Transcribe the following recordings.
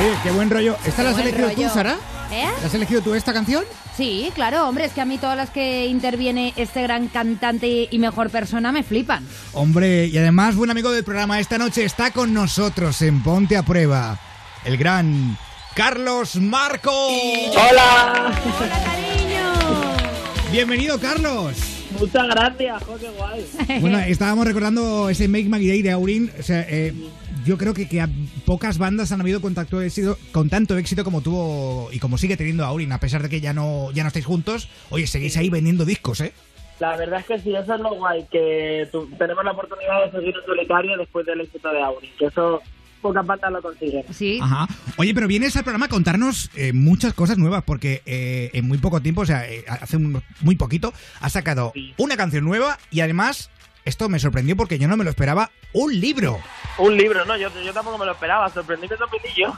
Oye, qué buen rollo. ¿Esta la has elegido tú. Sara? ¿Eh? ¿La has elegido tú esta canción? Sí, claro, hombre, es que a mí todas las que interviene este gran cantante y mejor persona me flipan. Hombre, y además, buen amigo del programa, esta noche está con nosotros en Ponte a Prueba, el gran Carlos Marco. ¡Hola! ¡Hola, cariño! Bienvenido, Carlos. Muchas gracias, jo, qué guay. Bueno, estábamos recordando ese Make My Day de Aurin. O sea, eh, yo creo que, que a pocas bandas han habido contacto éxito, con tanto éxito como tuvo y como sigue teniendo Aurin, a pesar de que ya no, ya no estáis juntos. Oye, seguís ahí vendiendo discos, ¿eh? La verdad es que sí, eso es lo guay, que tu- tenemos la oportunidad de seguir en solitario después del éxito de Auri, que eso pocas bandas lo consiguen. Sí. Ajá. Oye, pero vienes al programa a contarnos eh, muchas cosas nuevas, porque eh, en muy poco tiempo, o sea, eh, hace un- muy poquito, has sacado Sí. una canción nueva y además, esto me sorprendió porque yo no me lo esperaba, un libro. Un libro, no, yo, yo tampoco me lo esperaba, sorprendí que sorprendí yo.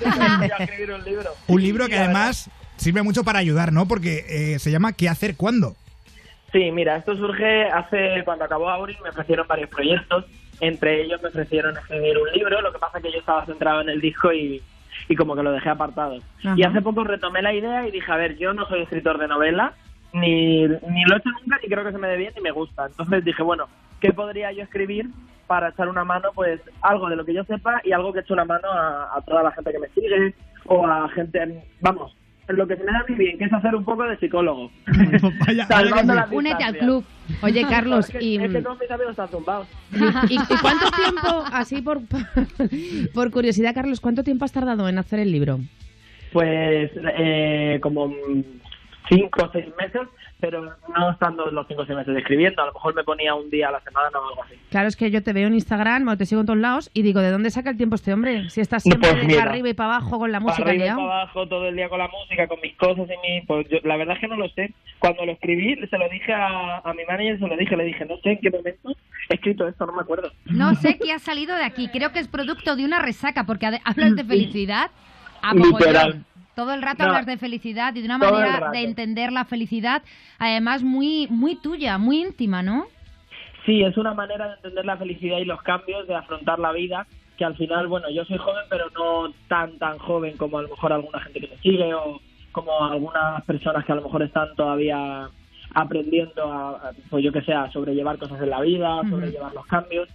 Yo quería escribir un libro. Un libro que además sirve mucho para ayudar, ¿no? Porque eh, se llama ¿Qué hacer cuándo? Sí, mira, esto surge hace cuando acabó Auri, me ofrecieron varios proyectos. Entre ellos me ofrecieron escribir un libro, lo que pasa que yo estaba centrado en el disco y, y como que lo dejé apartado. Ajá. Y hace poco retomé la idea y dije, a ver, yo no soy escritor de novela, ni, ni lo he hecho nunca, ni creo que se me dé bien, ni me gusta. Entonces dije, bueno, ¿qué podría yo escribir para echar una mano, pues algo de lo que yo sepa y algo que eche una mano a, a toda la gente que me sigue o a gente, vamos, lo que se me da muy bien, que es hacer un poco de psicólogo. Vaya, sí. Únete al club. Oye, Carlos, Es que, y, es que todos mis amigos están zumbados. y- y cuánto tiempo, así por, por curiosidad, Carlos, cuánto tiempo has tardado en hacer el libro? Pues eh, como cinco o seis meses, pero no estando los cinco o seis meses escribiendo. A lo mejor me ponía un día a la semana o algo así. Claro, es que yo te veo en Instagram, o te sigo en todos lados, y digo, ¿de dónde saca el tiempo este hombre? Si estás siempre Pues mira, para arriba y para abajo con la música para arriba y para abajo todo el día con la música, con mis cosas y mi... Pues yo, la verdad es que no lo sé. Cuando lo escribí, se lo dije a, a mi manager, se lo dije, le dije, no sé en qué momento he escrito esto, no me acuerdo. No sé qué ha salido de aquí. Creo que es producto de una resaca, porque hablas de felicidad. a Literal. Todo el rato No. hablas de felicidad y de una manera de entender la felicidad, además muy, muy tuya, muy íntima, ¿no? Sí, es una manera de entender la felicidad y los cambios, de afrontar la vida, que al final, bueno, yo soy joven, pero no tan, tan joven como a lo mejor alguna gente que me sigue o como algunas personas que a lo mejor están todavía aprendiendo a, pues yo que sé, a sobrellevar cosas en la vida, sobrellevar los cambios.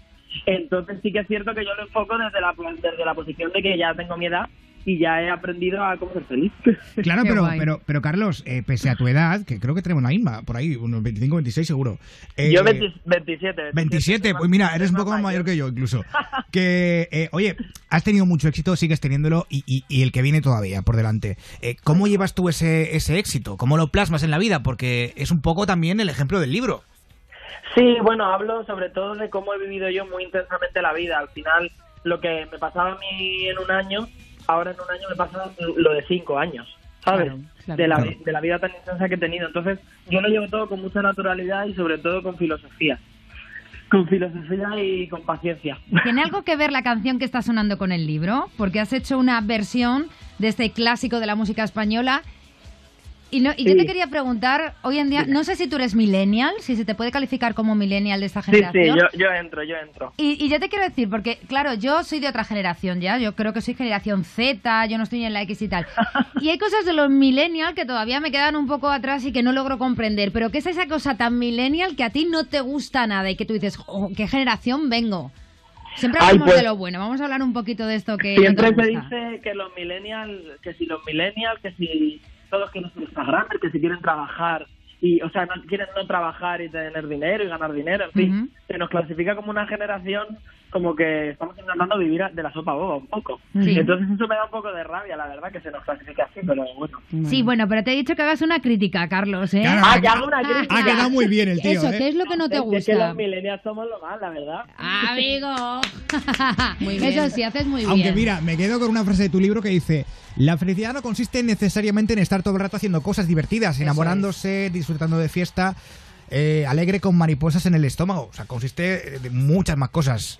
Entonces sí que es cierto que yo lo enfoco desde la, desde la posición de que ya tengo mi edad y ya he aprendido a cómo ser feliz. Claro, Qué pero, guay. pero, pero Carlos, eh, pese a tu edad, que creo que tenemos la misma, por ahí, unos 25, 26 seguro. eh, yo 20 27. 27, pues mira, eres un poco más mayor que yo incluso. Que, eh, oye, has tenido mucho éxito, sigues teniéndolo y, y- y el que viene todavía por delante. Eh, ¿Cómo llevas tú ese, ese éxito? ¿Cómo lo plasmas en la vida? Porque es un poco también el ejemplo del libro. Sí, bueno, hablo sobre todo de cómo he vivido yo muy intensamente la vida. Al final, lo que me pasaba a mí en un año, ahora en un año me pasa lo de cinco años, ¿sabes? Claro, claro. de, la, Claro. de la vida tan intensa que he tenido. Entonces, yo lo llevo todo con mucha naturalidad y sobre todo con filosofía. Con filosofía y con paciencia. ¿Tiene algo que ver la canción que está sonando con el libro? Porque has hecho una versión de este clásico de la música española. Y, no- y yo Sí. te quería preguntar, hoy en día, no sé si tú eres millennial, si se te puede calificar como millennial de esta Sí, sí, generación. yo, yo entro, yo entro. Y, y yo te quiero decir, porque claro, yo soy de otra generación ya, yo creo que soy generación Z, yo no estoy en la X y tal. Y hay cosas de los millennial que todavía me quedan un poco atrás y que no logro comprender, pero ¿qué es esa cosa tan millennial que a ti no te gusta nada y que tú dices, "Jo, ¿qué generación vengo? Siempre Ay, hablamos pues- de lo bueno, vamos a hablar un poquito de esto que... no Siempre te se gusta. dice que los millennials, que si los millennials, que si todos quieren ser Instagramers, que si quieren trabajar y, o sea, no quieren no trabajar y tener dinero y ganar dinero, en fin, se nos clasifica como una generación como que estamos intentando vivir de la sopa boba un poco. Sí. Entonces eso me da un poco de rabia, la verdad, que se nos clasifique así, pero bueno. Sí, bueno, pero te he dicho que hagas una crítica, Carlos, ¿eh? Claro, Ah, ha- ya hago una crítica. Ha quedado muy bien el tío, Eso, ¿eh? ¿qué es lo que no te Es- Es que gusta? los millennials somos lo más, la verdad. Amigo. Muy bien. Eso sí, haces muy Aunque bien. mira, me quedo con una frase de tu libro que dice, la felicidad no consiste necesariamente en estar todo el rato haciendo cosas divertidas, enamorándose, disfrutando de fiesta. eh, alegre con mariposas en el estómago. O sea, consiste de muchas más cosas.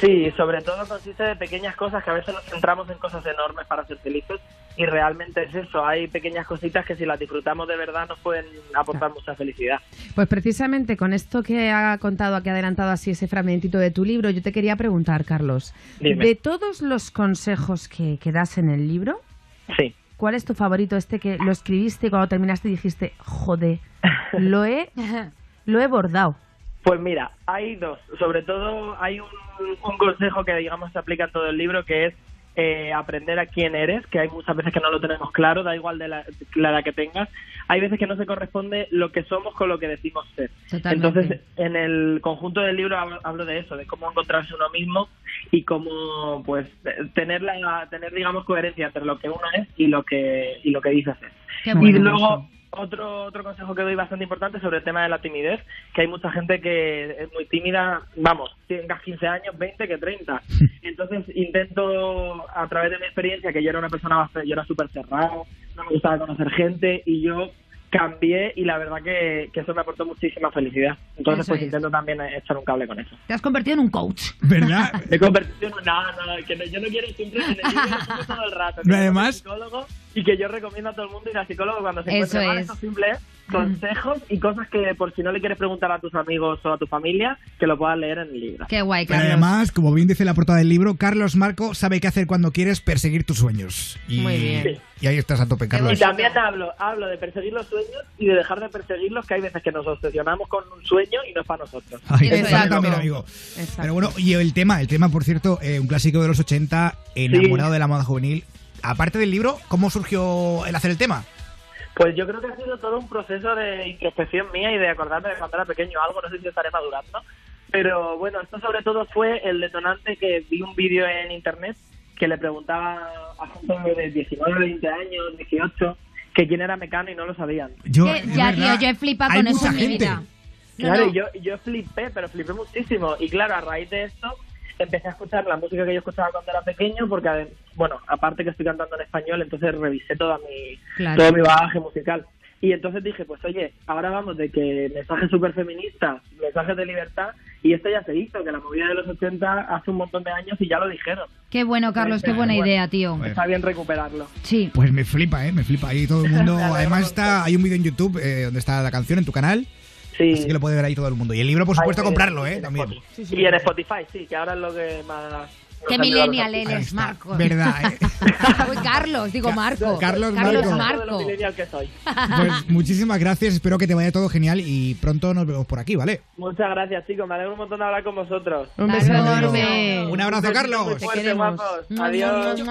Sí, sobre todo consiste de pequeñas cosas que a veces nos centramos en cosas enormes para ser felices y realmente es eso. Hay pequeñas cositas que si las disfrutamos de verdad nos pueden aportar mucha felicidad. Pues precisamente con esto que ha contado, que ha adelantado así ese fragmentito de tu libro, yo te quería preguntar, Carlos, Dime. de todos los consejos que, que das en el libro, Sí. ¿cuál es tu favorito? Este que lo escribiste y cuando terminaste dijiste, joder, lo he, lo he bordado. Pues mira, hay dos. Sobre todo hay un, un consejo que digamos se aplica en todo el libro que es eh, aprender a quién eres, que hay muchas veces que no lo tenemos claro, da igual de la, la edad que tengas. Hay veces que no se corresponde lo que somos con lo que decimos ser. Totalmente. Entonces, en el conjunto del libro hablo, hablo de eso, de cómo encontrarse uno mismo y cómo, pues, tener la, tener, digamos, coherencia entre lo que uno es y lo que y lo que dice ser. Qué y luego otro otro consejo que doy bastante importante sobre el tema de la timidez, que hay mucha gente que es muy tímida, vamos, tengas 15 años, 20 que 30. Entonces intento a través de mi experiencia, que yo era una persona bastante, yo era súper cerrado, no me gustaba conocer gente y yo cambié y la verdad que, que eso me aportó muchísima felicidad. Entonces Eso pues es. intento también echar un cable con eso. Te has convertido en un coach. ¿Verdad? Me he convertido en un... No, no, que no- yo no quiero siempre en el todo el rato. además- psicólogo y que yo recomiendo a todo el mundo ir al psicólogo cuando se Eso encuentre mal. es. Esto simple es consejos y cosas que por si no le quieres preguntar a tus amigos o a tu familia, que lo puedas leer en el libro. Qué guay, Pero Carlos. además, como bien dice la portada del libro, Carlos Marco sabe qué hacer cuando quieres perseguir tus sueños. Y, Muy bien. Y ahí estás a tope, Y Carlos. también hablo, hablo de perseguir los sueños y de dejar de perseguirlos, que hay veces que nos obsesionamos con un sueño y no es para nosotros. Ay, Eso eso es. también, amigo. Exacto. Pero bueno, y el tema, el tema, por cierto, eh, un clásico de los 80, enamorado de la moda juvenil. Aparte del libro, ¿cómo surgió el hacer el tema? Pues yo creo que ha sido todo un proceso de introspección mía y de acordarme de cuando era pequeño algo, no sé si estaré madurando, pero bueno, esto sobre todo fue el detonante que vi un vídeo en internet que le preguntaba a gente de 19, 20 años, 18, que quién era Mecano y no lo sabían. Yo, ya, verdad, tío, yo he flipado con eso mucha en mi gente. vida. Claro, no. y yo, yo flipé, pero flipé muchísimo. Y claro, a raíz de esto empecé a escuchar la música que yo escuchaba cuando era pequeño, porque, bueno, aparte que estoy cantando en español, entonces revisé toda mi, Claro. todo mi bagaje musical. Y entonces dije, pues oye, ahora vamos de que mensajes súper feministas, mensajes de libertad, y esto ya se hizo, que la movida de los 80 hace un montón de años y ya lo dijeron. Qué bueno, Carlos, qué buena Bueno. idea, tío. Bueno. Está bien recuperarlo. Sí. Pues me flipa, ¿eh? Me flipa. Ahí todo el mundo. Además, está hay un vídeo en YouTube eh, donde está la canción en tu canal. Sí. Así que lo puede ver ahí todo el mundo. Y el libro, por supuesto, Ahí, comprarlo, en ¿eh? También. Spotify. Y en Spotify, sí, que ahora es lo que más... Qué millennial eres, está. Marco. Verdad, ¿eh? Uy, Carlos, digo Marco. Carlos Carlos Marco. Que soy. Pues muchísimas gracias. Espero que te vaya todo genial y pronto nos vemos por aquí, ¿vale? Muchas gracias, chicos. Me alegro un montón de hablar con vosotros. Un beso enorme. Un abrazo, Carlos. Te queremos. Adiós.